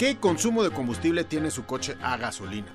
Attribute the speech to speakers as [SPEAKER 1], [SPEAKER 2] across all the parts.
[SPEAKER 1] ¿Qué consumo de combustible tiene su coche a gasolina?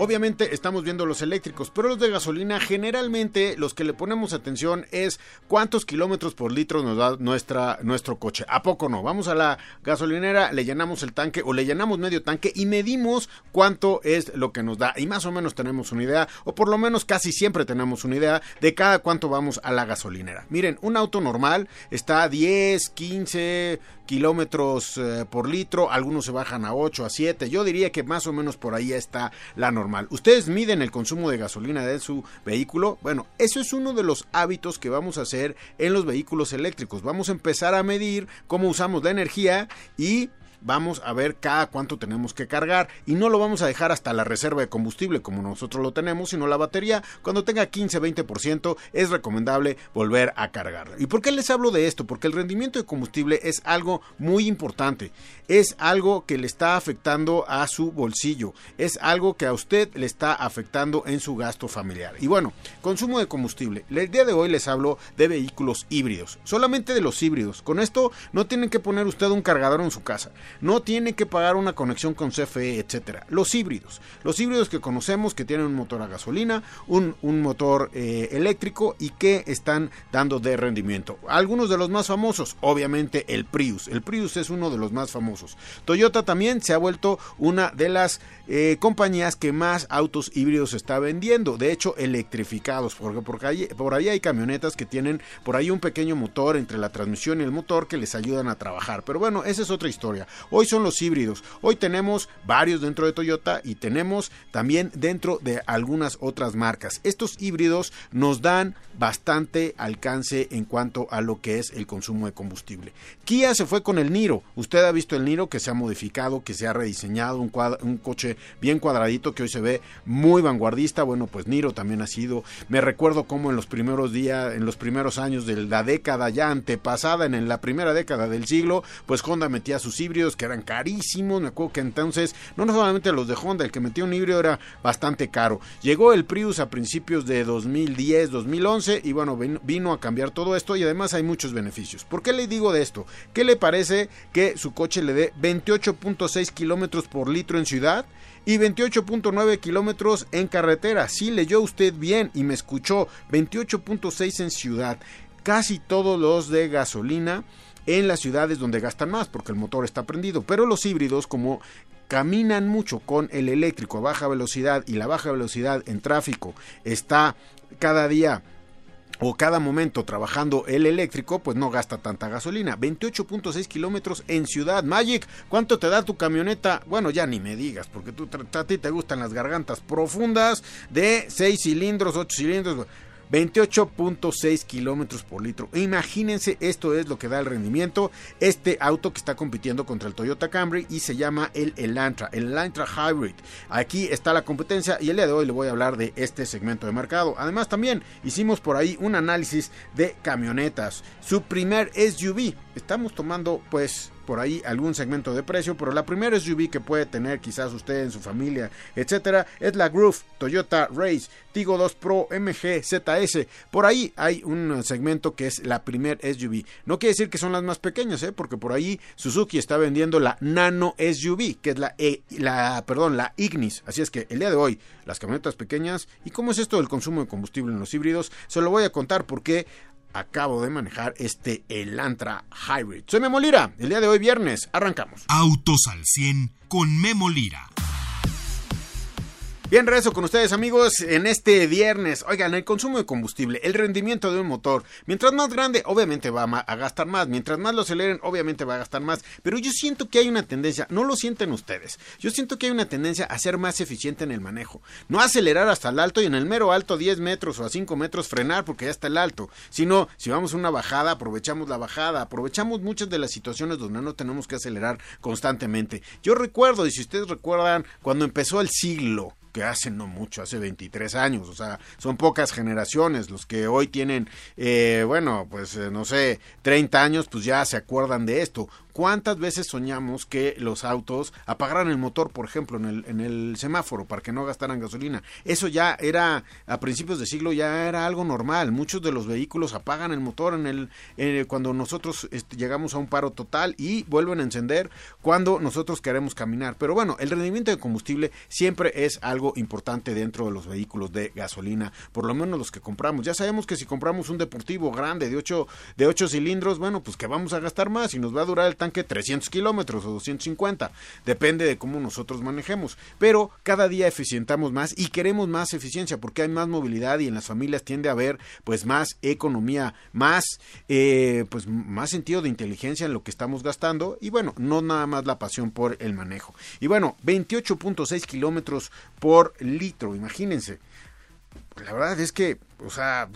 [SPEAKER 1] Obviamente estamos viendo los eléctricos, pero los de gasolina generalmente los que le ponemos atención es cuántos kilómetros por litro nos da nuestra, nuestro coche. ¿A poco no? Vamos a la gasolinera, le llenamos el tanque o le llenamos medio tanque y medimos cuánto es lo que nos da. Y más o menos tenemos una idea, o por lo menos casi siempre tenemos una idea de cada cuánto vamos a la gasolinera. Miren, un auto normal está a 10, 15 kilómetros eh, por litro, algunos se bajan a 8, a 7. Yo diría que más o menos por ahí está la ¿Ustedes miden el consumo de gasolina de su vehículo? Bueno, eso es uno de los hábitos que vamos a hacer en los vehículos eléctricos. Vamos a empezar a medir cómo usamos la energía y vamos a ver cada cuánto tenemos que cargar y no lo vamos a dejar hasta la reserva de combustible como nosotros lo tenemos, sino la batería cuando tenga 15-20% es recomendable volver a cargarla. ¿Y por qué les hablo de esto? Porque el rendimiento de combustible es algo muy importante, es algo que le está afectando a su bolsillo, es algo que a usted le está afectando en su gasto familiar. Y bueno, consumo de combustible. El día de hoy les hablo de vehículos híbridos, solamente de los híbridos. Con esto no tienen que poner usted un cargador en su casa no tiene que pagar una conexión con CFE, etcétera. Los híbridos, los híbridos que conocemos que tienen un motor a gasolina, un, motor eh, eléctrico y que están dando de rendimiento. Algunos de los más famosos, obviamente el Prius. El Prius es uno de los más famosos. Toyota también se ha vuelto una de las eh, compañías que más autos híbridos está vendiendo. De hecho, electrificados, porque por ahí hay camionetas que tienen por ahí un pequeño motor entre la transmisión y el motor que les ayudan a trabajar. Pero bueno, esa es otra historia. Hoy son los híbridos. Hoy tenemos varios dentro de Toyota y tenemos también dentro de algunas otras marcas. Estos híbridos nos dan bastante alcance en cuanto a lo que es el consumo de combustible. Kia se fue con el Niro. Usted ha visto el Niro que se ha modificado, que se ha rediseñado, un, coche bien cuadradito que hoy se ve muy vanguardista. Bueno, pues Niro también ha sido. Me recuerdo cómo en los primeros días, en los primeros años de la década ya antepasada, en la primera década del siglo, pues Honda metía sus híbridos que eran carísimos. Me acuerdo que entonces, no solamente los de Honda, el que metía un híbrido era bastante caro. Llegó el Prius a principios de 2010, 2011 y bueno, vino a cambiar todo esto y además hay muchos beneficios. ¿Por qué le digo de esto? ¿Qué le parece que su coche le dé 28.6 kilómetros por litro en ciudad? y 28.9 kilómetros en carretera. Sí leyó usted bien y me escuchó. 28.6 en ciudad. Casi todos los de gasolina en las ciudades donde gastan más porque el motor está prendido. Pero los híbridos, como caminan mucho con el eléctrico a baja velocidad y la baja velocidad en tráfico está cada día o cada momento trabajando el eléctrico, pues no gasta tanta gasolina. 28.6 kilómetros en Ciudad Magic. ¿Cuánto te da tu camioneta? Bueno, ya ni me digas, porque tú, a ti te gustan las gargantas profundas de 6 cilindros, 8 cilindros. 28.6 kilómetros por litro. Imagínense, esto es lo que da el rendimiento. Este auto que está compitiendo contra el Toyota Camry y se llama el Elantra, el Elantra Hybrid. Aquí está la competencia y el día de hoy le voy a hablar de este segmento de mercado. Además, también hicimos por ahí un análisis de camionetas. Su primer SUV. Estamos tomando, pues, por ahí algún segmento de precio, pero la primera SUV que puede tener quizás usted en su familia, etcétera, es la Groove Toyota Race Tigo 2 Pro MG ZS. Por ahí hay un segmento que es la primer SUV. No quiere decir que son las más pequeñas, ¿eh? porque por ahí Suzuki está vendiendo la Nano SUV, que es la, e, la, perdón, la Ignis. Así es que el día de hoy, las camionetas pequeñas y cómo es esto del consumo de combustible en los híbridos, se lo voy a contar porque acabo de manejar este Elantra Hybrid. Soy Memo Lira. El día de hoy viernes arrancamos.
[SPEAKER 2] Autos al 100 con Memo Lira.
[SPEAKER 1] Bien, regreso con ustedes amigos en este viernes. Oigan, el consumo de combustible, el rendimiento de un motor, mientras más grande, obviamente va a gastar más, mientras más lo aceleren, obviamente va a gastar más, pero yo siento que hay una tendencia, no lo sienten ustedes, yo siento que hay una tendencia a ser más eficiente en el manejo, no acelerar hasta el alto y en el mero alto 10 metros o a 5 metros frenar porque ya está el alto, sino si vamos a una bajada, aprovechamos la bajada, aprovechamos muchas de las situaciones donde no tenemos que acelerar constantemente. Yo recuerdo, y si ustedes recuerdan, cuando empezó el siglo, que hace no mucho, hace 23 años, o sea, son pocas generaciones, los que hoy tienen, eh, bueno, pues eh, no sé, 30 años, pues ya se acuerdan de esto. ¿Cuántas veces soñamos que los autos apagaran el motor, por ejemplo, en el, en el semáforo para que no gastaran gasolina? Eso ya era, a principios de siglo ya era algo normal. Muchos de los vehículos apagan el motor en el, cuando nosotros este, llegamos a un paro total y vuelven a encender cuando nosotros queremos caminar. Pero bueno, el rendimiento de combustible siempre es algo importante dentro de los vehículos de gasolina, por lo menos los que compramos. Ya sabemos que si compramos un deportivo grande de 8, de 8 cilindros, bueno, pues que vamos a gastar más y nos va a durar el tanque que 300 kilómetros o 250, depende de cómo nosotros manejemos, pero cada día eficientamos más y queremos más eficiencia porque hay más movilidad y en las familias tiende a haber pues más economía, más eh, pues más sentido de inteligencia en lo que estamos gastando y bueno, no nada más la pasión por el manejo. Y bueno, 28.6 kilómetros por litro, imagínense la verdad es que, o sea,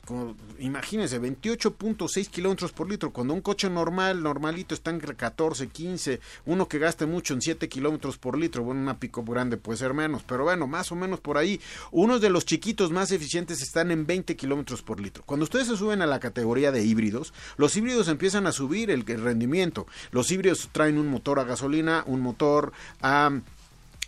[SPEAKER 1] imagínense, 28.6 kilómetros por litro, cuando un coche normal, normalito, está entre 14, 15, uno que gaste mucho en 7 kilómetros por litro, bueno, una pico grande puede ser menos, pero bueno, más o menos por ahí. Unos de los chiquitos más eficientes están en 20 kilómetros por litro. Cuando ustedes se suben a la categoría de híbridos, los híbridos empiezan a subir el rendimiento. Los híbridos traen un motor a gasolina, un motor a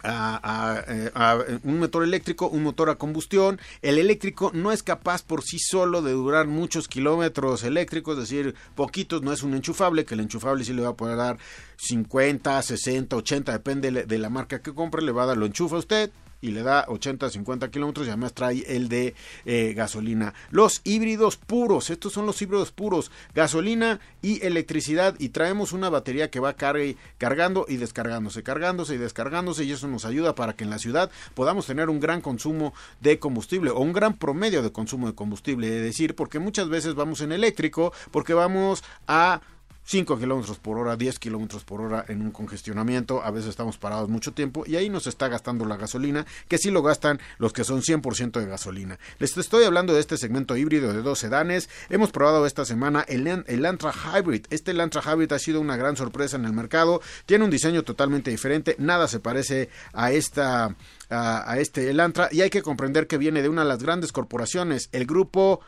[SPEAKER 1] a, un motor eléctrico, un motor a combustión. El eléctrico no es capaz por sí solo de durar muchos kilómetros eléctricos, es decir, poquitos, no es un enchufable, que el enchufable sí le va a poder dar 50, 60, 80, depende de la marca que compre, le va a dar, lo enchufa usted, y le da 80, 50 kilómetros y además trae el de eh, gasolina. Los híbridos puros, estos son los híbridos puros, gasolina y electricidad y traemos una batería que va cargando y descargándose, cargándose y descargándose y eso nos ayuda para que en la ciudad podamos tener un gran consumo de combustible o un gran promedio de consumo de combustible, es decir, porque muchas veces vamos en eléctrico porque vamos a 5 kilómetros por hora, 10 kilómetros por hora en un congestionamiento. A veces estamos parados mucho tiempo y ahí nos está gastando la gasolina, que sí lo gastan los que son 100% de gasolina. Les estoy hablando de este segmento híbrido de dos sedanes. Hemos probado esta semana el, el Hybrid. Este Lantra Hybrid ha sido una gran sorpresa en el mercado. Tiene un diseño totalmente diferente. Nada se parece a esta a, este Elantra y hay que comprender que viene de una de las grandes corporaciones, el grupo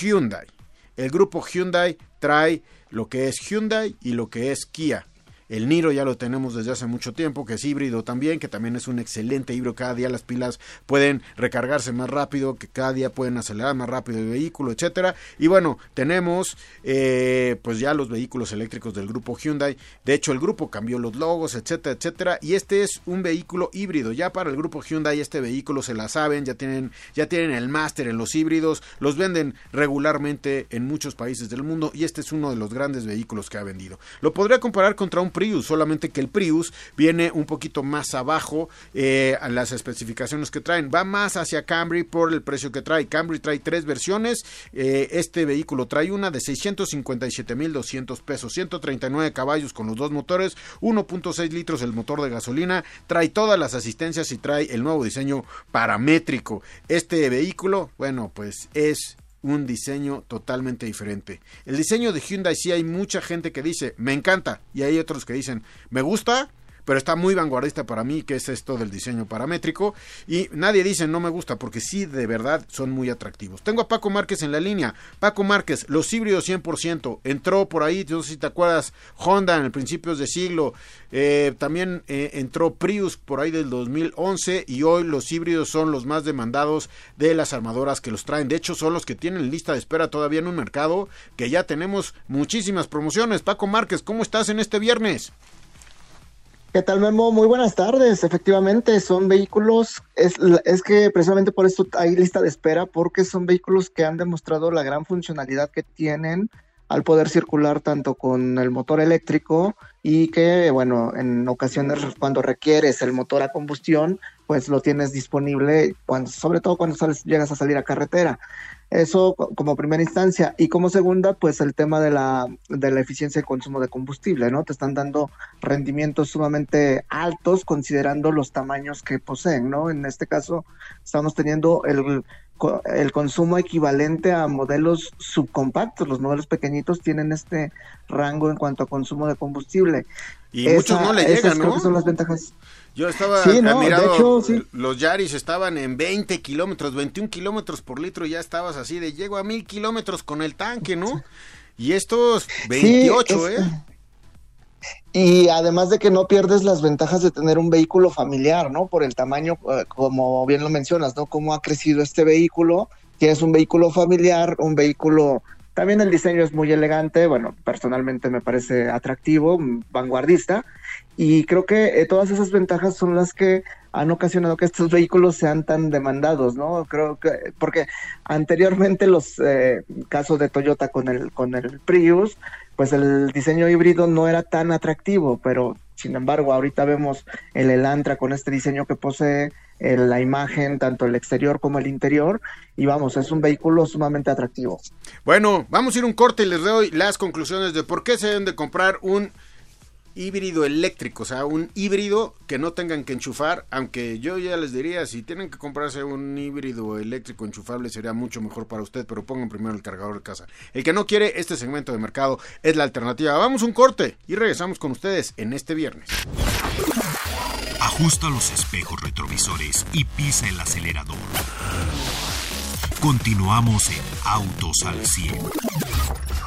[SPEAKER 1] Hyundai. El grupo Hyundai trae lo que es Hyundai y lo que es Kia. El Niro ya lo tenemos desde hace mucho tiempo, que es híbrido también, que también es un excelente híbrido. Cada día las pilas pueden recargarse más rápido, que cada día pueden acelerar más rápido el vehículo, etcétera. Y bueno, tenemos eh, pues ya los vehículos eléctricos del grupo Hyundai. De hecho, el grupo cambió los logos, etcétera, etcétera. Y este es un vehículo híbrido. Ya para el grupo Hyundai este vehículo se la saben, ya tienen, ya tienen el máster en los híbridos, los venden regularmente en muchos países del mundo y este es uno de los grandes vehículos que ha vendido. Lo podría comparar contra un Prius, solamente que el Prius viene un poquito más abajo eh, a las especificaciones que traen. Va más hacia Camry por el precio que trae. Camry trae tres versiones. Eh, este vehículo trae una de 657.200 pesos, 139 caballos con los dos motores, 1.6 litros el motor de gasolina. Trae todas las asistencias y trae el nuevo diseño paramétrico. Este vehículo, bueno, pues es un diseño totalmente diferente. El diseño de Hyundai sí hay mucha gente que dice, me encanta, y hay otros que dicen, me gusta, pero está muy vanguardista para mí, que es esto del diseño paramétrico. Y nadie dice no me gusta, porque sí, de verdad, son muy atractivos. Tengo a Paco Márquez en la línea. Paco Márquez, los híbridos 100%. Entró por ahí, no sé si te acuerdas, Honda en el principios de siglo. Eh, también eh, entró Prius por ahí del 2011 y hoy los híbridos son los más demandados de las armadoras que los traen. De hecho, son los que tienen lista de espera todavía en un mercado que ya tenemos muchísimas promociones. Paco Márquez, ¿cómo estás en este viernes?
[SPEAKER 3] ¿Qué tal, Memo? Muy buenas tardes. Efectivamente, son vehículos, es, es, que precisamente por esto hay lista de espera, porque son vehículos que han demostrado la gran funcionalidad que tienen al poder circular tanto con el motor eléctrico y que, bueno, en ocasiones cuando requieres el motor a combustión, pues lo tienes disponible, cuando, sobre todo cuando llegas a salir a carretera. Eso como primera instancia. Y como segunda, pues el tema de la, de la eficiencia de consumo de combustible, ¿no? Te están dando rendimientos sumamente altos considerando los tamaños que poseen, ¿no? En este caso, estamos teniendo el, el consumo equivalente a modelos subcompactos. Los modelos pequeñitos tienen este rango en cuanto a consumo de combustible.
[SPEAKER 1] Y muchos no le llegan, ¿no?
[SPEAKER 3] son las ventajas.
[SPEAKER 1] Yo estaba sí, hecho, los Yaris estaban en 20 kilómetros, 21 kilómetros por litro, ya estabas así de llego a mil kilómetros con el tanque, ¿no? Y estos 28, ¿eh?
[SPEAKER 3] Y además de que no pierdes las ventajas de tener un vehículo familiar, ¿no? Por el tamaño, eh, como bien lo mencionas, ¿no? Cómo ha crecido este vehículo. Tienes un vehículo familiar, un vehículo también el diseño es muy elegante, bueno, personalmente me parece atractivo, vanguardista, y creo que eh, todas esas ventajas son las que han ocasionado que estos vehículos sean tan demandados, ¿no? Creo que, porque anteriormente los eh, casos de Toyota con el, con el Prius, pues el diseño híbrido no era tan atractivo, pero sin embargo ahorita vemos el Elantra con este diseño que posee, la imagen, tanto el exterior como el interior, y vamos, es un vehículo sumamente atractivo.
[SPEAKER 1] Bueno, vamos a ir un corte y les doy las conclusiones de por qué se deben de comprar un híbrido eléctrico, o sea, un híbrido que no tengan que enchufar, aunque yo ya les diría, si tienen que comprarse un híbrido eléctrico enchufable sería mucho mejor para usted, pero pongan primero el cargador de casa. El que no quiere este segmento de mercado es la alternativa. Vamos un corte y regresamos con ustedes en este viernes.
[SPEAKER 2] Ajusta los espejos retrovisores y pisa el acelerador. Continuamos en Autos al 100.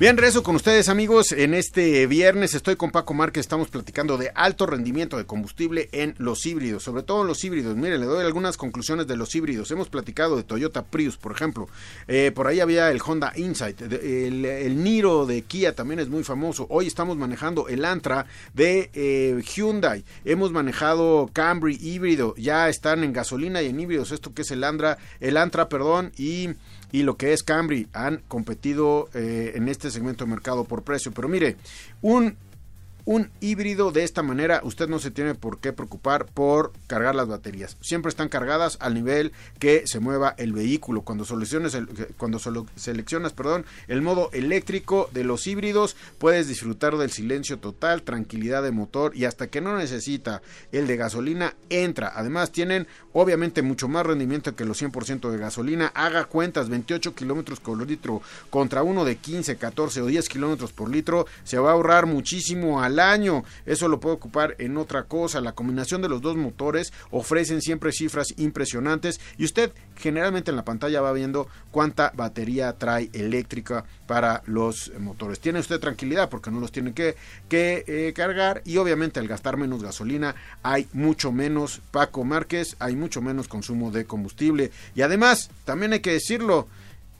[SPEAKER 1] Bien, rezo con ustedes amigos. En este viernes estoy con Paco Márquez, estamos platicando de alto rendimiento de combustible en los híbridos, sobre todo en los híbridos. Miren, le doy algunas conclusiones de los híbridos. Hemos platicado de Toyota Prius, por ejemplo. Eh, por ahí había el Honda Insight. El, Niro de Kia también es muy famoso. Hoy estamos manejando el Antra de eh, Hyundai. Hemos manejado Camry híbrido. Ya están en gasolina y en híbridos. Esto que es el Andra, el Antra, perdón, y y lo que es Camry han competido eh, en este segmento de mercado por precio. Pero mire, un un híbrido de esta manera, usted no se tiene por qué preocupar por cargar las baterías. Siempre están cargadas al nivel que se mueva el vehículo. Cuando, soluciones el, cuando solo seleccionas perdón, el modo eléctrico de los híbridos, puedes disfrutar del silencio total, tranquilidad de motor y hasta que no necesita el de gasolina, entra. Además, tienen obviamente mucho más rendimiento que los 100% de gasolina. Haga cuentas, 28 kilómetros por litro contra uno de 15, 14 o 10 kilómetros por litro. Se va a ahorrar muchísimo al año. Eso lo puede ocupar en otra cosa. La combinación de los dos motores ofrecen siempre cifras impresionantes y usted generalmente en la pantalla va viendo cuánta batería trae eléctrica para los motores. Tiene usted tranquilidad porque no los tiene que, que eh, cargar y obviamente al gastar menos gasolina hay mucho menos Paco Márquez, hay mucho menos consumo de combustible y además también hay que decirlo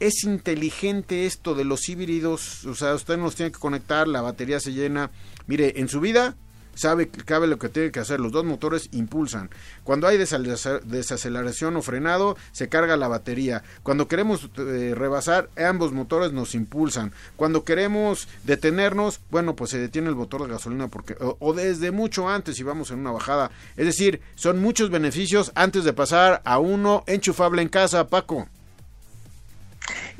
[SPEAKER 1] es inteligente esto de los híbridos, o sea, usted nos tiene que conectar, la batería se llena. Mire, en su vida sabe que cabe lo que tiene que hacer, los dos motores impulsan. Cuando hay desaceleración o frenado, se carga la batería. Cuando queremos eh, rebasar, ambos motores nos impulsan. Cuando queremos detenernos, bueno, pues se detiene el motor de gasolina porque o, o desde mucho antes si vamos en una bajada. Es decir, son muchos beneficios antes de pasar a uno enchufable en casa, Paco.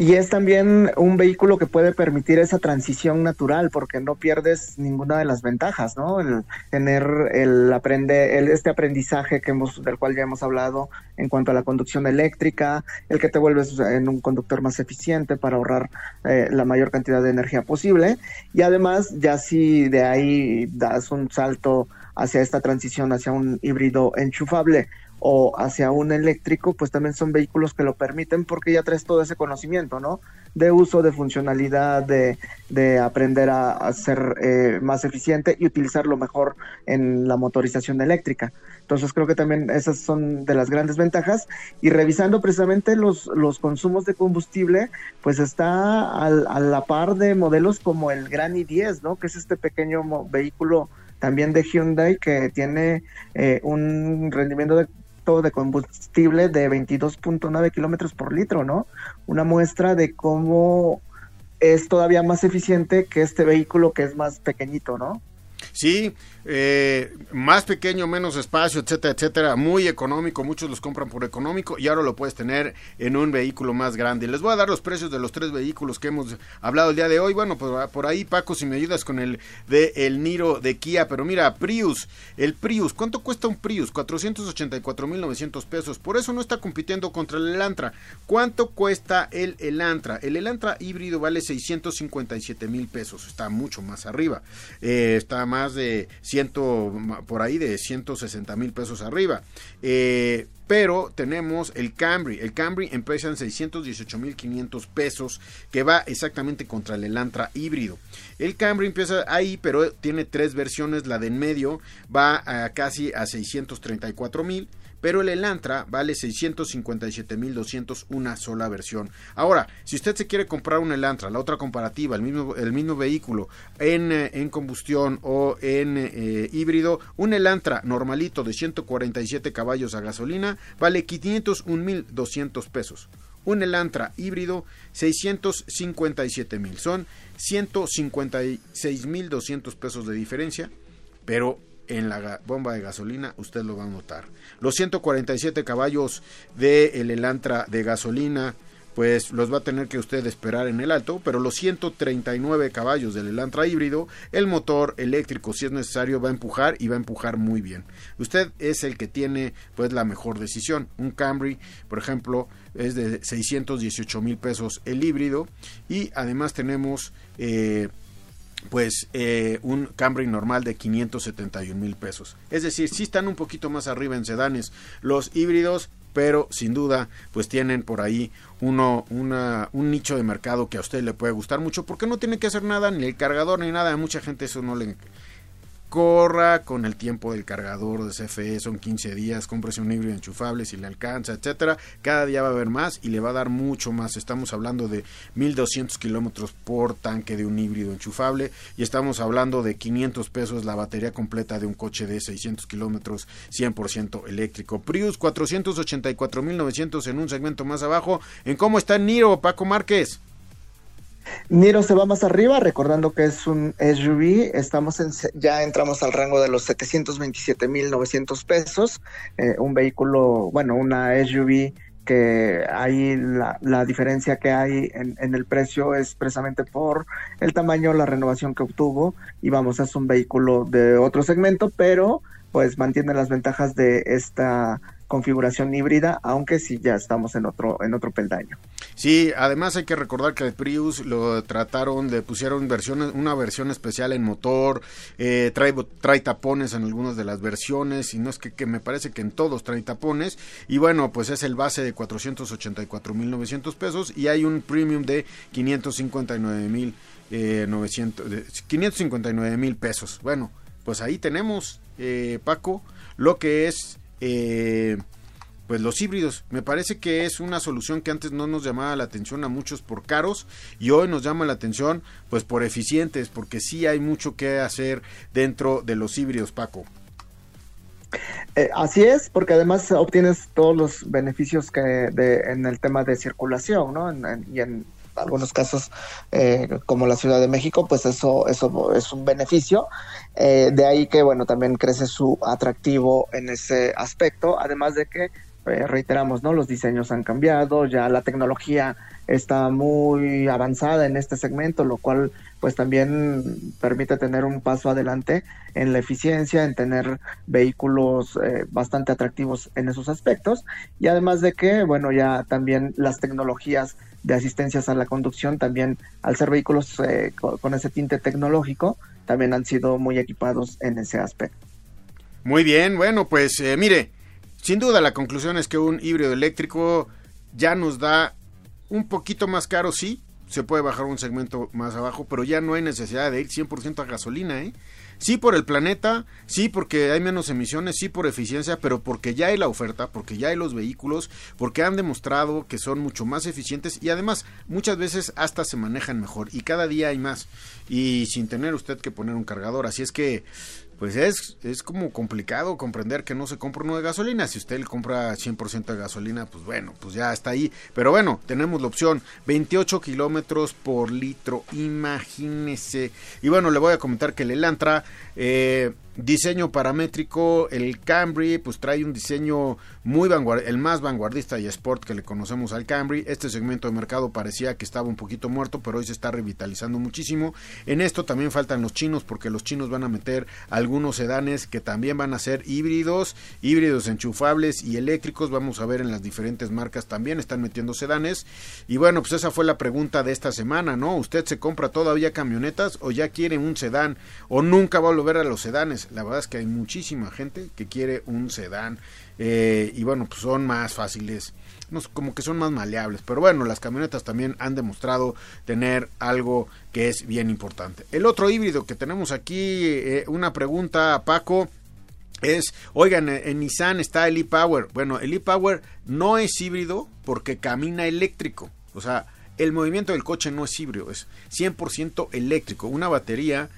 [SPEAKER 3] Y es también un vehículo que puede permitir esa transición natural porque no pierdes ninguna de las ventajas, ¿no? El tener el aprender, el, este aprendizaje que hemos, del cual ya hemos hablado en cuanto a la conducción eléctrica, el que te vuelves en un conductor más eficiente para ahorrar eh, la mayor cantidad de energía posible. Y además, ya si de ahí das un salto hacia esta transición hacia un híbrido enchufable o hacia un eléctrico, pues también son vehículos que lo permiten porque ya traes todo ese conocimiento, ¿no? De uso, de funcionalidad, de, de aprender a, ser eh, más eficiente y utilizarlo mejor en la motorización eléctrica. Entonces creo que también esas son de las grandes ventajas. Y revisando precisamente los, los consumos de combustible, pues está al, a la par de modelos como el Gran i10, ¿no? Que es este pequeño vehículo también de Hyundai que tiene eh, un rendimiento de de combustible de 22.9 kilómetros por litro, ¿no? Una muestra de cómo es todavía más eficiente que este vehículo que es más pequeñito, ¿no?
[SPEAKER 1] Sí, eh, más pequeño, menos espacio, etcétera, etcétera, muy económico, muchos los compran por económico y ahora lo puedes tener en un vehículo más grande. Les voy a dar los precios de los tres vehículos que hemos hablado el día de hoy. Bueno, pues por ahí Paco, si me ayudas con el de el Niro de Kia, pero mira, Prius, el Prius, ¿cuánto cuesta un Prius? 484.900 pesos. Por eso no está compitiendo contra el Elantra. ¿Cuánto cuesta el Elantra? El Elantra híbrido vale 657 mil pesos, está mucho más arriba. Eh, está más de ciento, por ahí de 160 mil pesos arriba. Eh, pero tenemos el Camry. El Camry empieza en 618 mil 500 pesos, que va exactamente contra el Elantra híbrido. El Camry empieza ahí, pero tiene tres versiones. La de en medio va a casi a 634 mil pero el Elantra vale 657.200 una sola versión. Ahora, si usted se quiere comprar un Elantra, la otra comparativa, el mismo, el mismo vehículo en, eh, en combustión o en eh, híbrido, un Elantra normalito de 147 caballos a gasolina vale 501.200 pesos. Un Elantra híbrido 657.000. Son 156.200 pesos de diferencia, pero en la bomba de gasolina, usted lo va a notar. Los 147 caballos de el Elantra de gasolina, pues los va a tener que usted esperar en el alto, pero los 139 caballos del Elantra híbrido, el motor eléctrico si es necesario va a empujar y va a empujar muy bien. Usted es el que tiene pues la mejor decisión. Un Camry, por ejemplo, es de 618 mil pesos el híbrido y además tenemos eh, pues eh, un Camry normal de 571 mil pesos. Es decir, sí están un poquito más arriba en sedanes los híbridos, pero sin duda pues tienen por ahí uno, una, un nicho de mercado que a usted le puede gustar mucho porque no tiene que hacer nada, ni el cargador ni nada. A mucha gente eso no le, corra con el tiempo del cargador de CFE, son 15 días, cómprese un híbrido enchufable si le alcanza, etcétera. Cada día va a haber más y le va a dar mucho más. Estamos hablando de 1200 kilómetros por tanque de un híbrido enchufable y estamos hablando de 500 pesos la batería completa de un coche de 600 kilómetros 100% eléctrico. Prius 484.900 en un segmento más abajo. ¿En cómo está Niro, Paco Márquez?
[SPEAKER 3] Niro se va más arriba, recordando que es un SUV, estamos en, ya entramos al rango de los 727.900 pesos, eh, un vehículo, bueno, una SUV que ahí la, diferencia que hay en, en, el precio es precisamente por el tamaño, la renovación que obtuvo. Y vamos, es un vehículo de otro segmento, pero pues mantiene las ventajas de esta configuración híbrida, aunque sí ya estamos en otro, en otro peldaño.
[SPEAKER 1] Sí, además hay que recordar que el Prius lo trataron, le pusieron versiones, una versión especial en motor, eh, trae, trae tapones en algunas de las versiones, y no es que, que, me parece que en todos trae tapones, y bueno, pues es el base de 484.900 pesos y hay un premium de 559.900 eh, 559 mil pesos. Bueno, pues ahí tenemos, eh, Paco, lo que es eh, pues los híbridos. Me parece que es una solución que antes no nos llamaba la atención a muchos por caros y hoy nos llama la atención pues por eficientes, porque sí hay mucho que hacer dentro de los híbridos, Paco.
[SPEAKER 3] Eh, así es, porque además obtienes todos los beneficios que de, en el tema de circulación, ¿no? Y en algunos casos, eh, como la Ciudad de México, pues eso, eso es un beneficio. Eh, de ahí que, bueno, también crece su atractivo en ese aspecto, además de que, eh, reiteramos, ¿no? Los diseños han cambiado, ya la tecnología está muy avanzada en este segmento, lo cual pues también permite tener un paso adelante en la eficiencia, en tener vehículos eh, bastante atractivos en esos aspectos y además de que, bueno, ya también las tecnologías de asistencias a la conducción también al ser vehículos eh, con, ese tinte tecnológico también han sido muy equipados en ese aspecto.
[SPEAKER 1] Muy bien, bueno, pues eh, mire, sin duda la conclusión es que un híbrido eléctrico ya nos da un poquito más caro, sí, se puede bajar un segmento más abajo, pero ya no hay necesidad de ir 100% a gasolina, ¿eh? Sí por el planeta, sí porque hay menos emisiones, sí por eficiencia, pero porque ya hay la oferta, porque ya hay los vehículos, porque han demostrado que son mucho más eficientes y además muchas veces hasta se manejan mejor y cada día hay más y sin tener usted que poner un cargador. Así es que pues es, es como complicado comprender que no se compra uno de gasolina. Si usted le compra 100% de gasolina, pues bueno, pues ya está ahí. Pero bueno, tenemos la opción 28 kilómetros por litro, imagínese. Y bueno, le voy a comentar que el Elantra eh, diseño paramétrico, el Camry pues trae un diseño muy vanguardista, el más vanguardista y sport que le conocemos al Camry. Este segmento de mercado parecía que estaba un poquito muerto, pero hoy se está revitalizando muchísimo. En esto también faltan los chinos porque los chinos van a meter algunos sedanes que también van a ser híbridos, híbridos enchufables y eléctricos. Vamos a ver en las diferentes marcas también están metiendo sedanes. Y bueno, pues esa fue la pregunta de esta semana, ¿no? ¿Usted se compra todavía camionetas o ya quiere un sedán o nunca va a volver a los sedanes? La verdad es que hay muchísima gente que quiere un sedán eh, y bueno, pues son más fáciles, no, como que son más maleables, pero bueno, las camionetas también han demostrado tener algo que es bien importante. El otro híbrido que tenemos aquí, eh, una pregunta a Paco. Es, oigan, en Nissan está el e-Power. Bueno, el e-Power no es híbrido porque camina eléctrico. O sea, el movimiento del coche no es híbrido, es 100% eléctrico. Una batería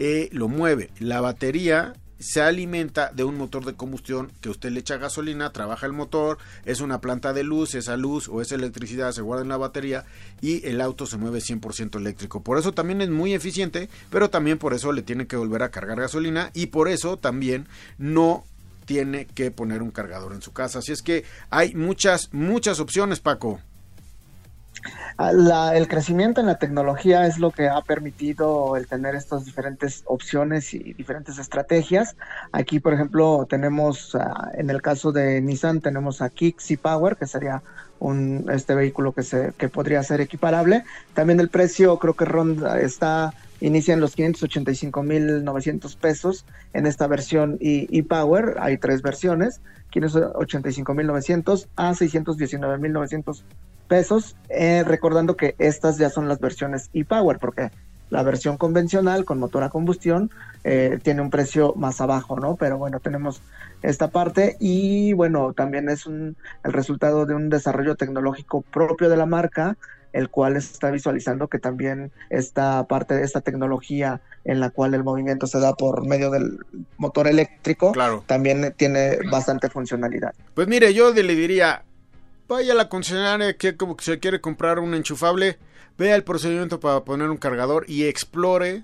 [SPEAKER 1] eh, lo mueve. La batería se alimenta de un motor de combustión que usted le echa gasolina, trabaja el motor, es una planta de luz, esa luz o esa electricidad se guarda en la batería y el auto se mueve 100% eléctrico. Por eso también es muy eficiente, pero también por eso le tiene que volver a cargar gasolina y por eso también no tiene que poner un cargador en su casa. Así es que hay muchas, muchas opciones, Paco.
[SPEAKER 3] La, el crecimiento en la tecnología es lo que ha permitido el tener estas diferentes opciones y diferentes estrategias. Aquí, por ejemplo, tenemos, ah, en el caso de Nissan, tenemos a Kicks y Power, que sería un este vehículo que se que podría ser equiparable. También el precio creo que ronda está inicia en los 585.900 pesos en esta versión y, Power. Hay tres versiones, 585.900 a 619.900 pesos, eh, recordando que estas ya son las versiones e-Power, porque la versión convencional con motor a combustión eh, tiene un precio más abajo, ¿no? Pero bueno, tenemos esta parte y bueno, también es un, el resultado de un desarrollo tecnológico propio de la marca, el cual está visualizando que también esta parte de esta tecnología en la cual el movimiento se da por medio del motor eléctrico,
[SPEAKER 1] claro.
[SPEAKER 3] también tiene bastante funcionalidad.
[SPEAKER 1] Pues mire, yo le diría, vaya a la concesionaria que como que se quiere comprar un enchufable, vea el procedimiento para poner un cargador y explore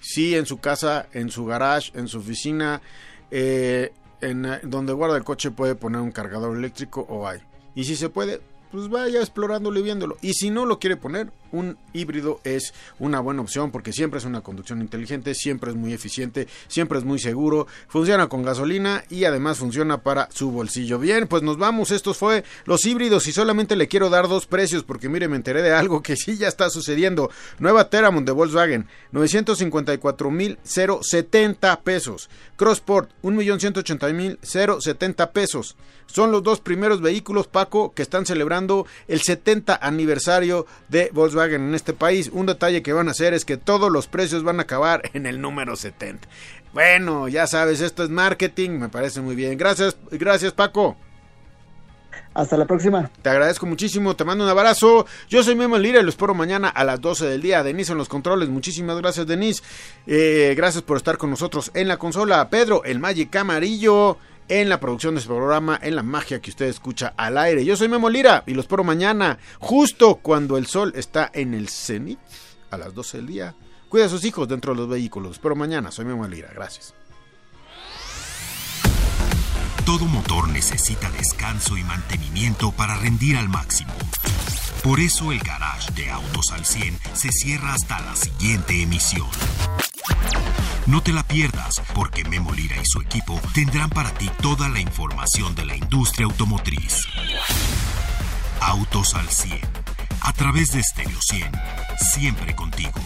[SPEAKER 1] si en su casa, en su garage, en su oficina, eh, en donde guarda el coche puede poner un cargador eléctrico o hay. Y si se puede, pues vaya explorándolo y viéndolo. Y si no lo quiere poner, un híbrido es una buena opción porque siempre es una conducción inteligente, siempre es muy eficiente, siempre es muy seguro, funciona con gasolina y además funciona para su bolsillo. Bien, pues nos vamos, estos fue los híbridos y solamente le quiero dar dos precios porque mire, me enteré de algo que sí ya está sucediendo. Nueva Teramont de Volkswagen, 954 mil 070 pesos. Crossport, 1.180.000 mil 070 pesos. Son los dos primeros vehículos, Paco, que están celebrando el 70 aniversario de Volkswagen en este país. Un detalle que van a hacer es que todos los precios van a acabar en el número 70. Bueno, ya sabes, esto es marketing, me parece muy bien. Gracias, gracias Paco.
[SPEAKER 3] Hasta la próxima.
[SPEAKER 1] Te agradezco muchísimo, te mando un abrazo. Yo soy Memo Lira y lo espero mañana a las 12 del día. Denise en los controles, muchísimas gracias Denise. Eh, gracias por estar con nosotros en la consola. Pedro, el Magic Amarillo en la producción de este programa, en la magia que usted escucha al aire. Yo soy Memo Lira y los espero mañana, justo cuando el sol está en el cenit, a las 12 del día. Cuida a sus hijos dentro de los vehículos. Pero mañana, soy Memo Lira. Gracias.
[SPEAKER 2] Todo motor necesita descanso y mantenimiento para rendir al máximo. Por eso el garage de Autos al 100 se cierra hasta la siguiente emisión. No te la pierdas, porque Memo Lira y su equipo tendrán para ti toda la información de la industria automotriz. Autos al 100, a través de Stereo 100, siempre contigo.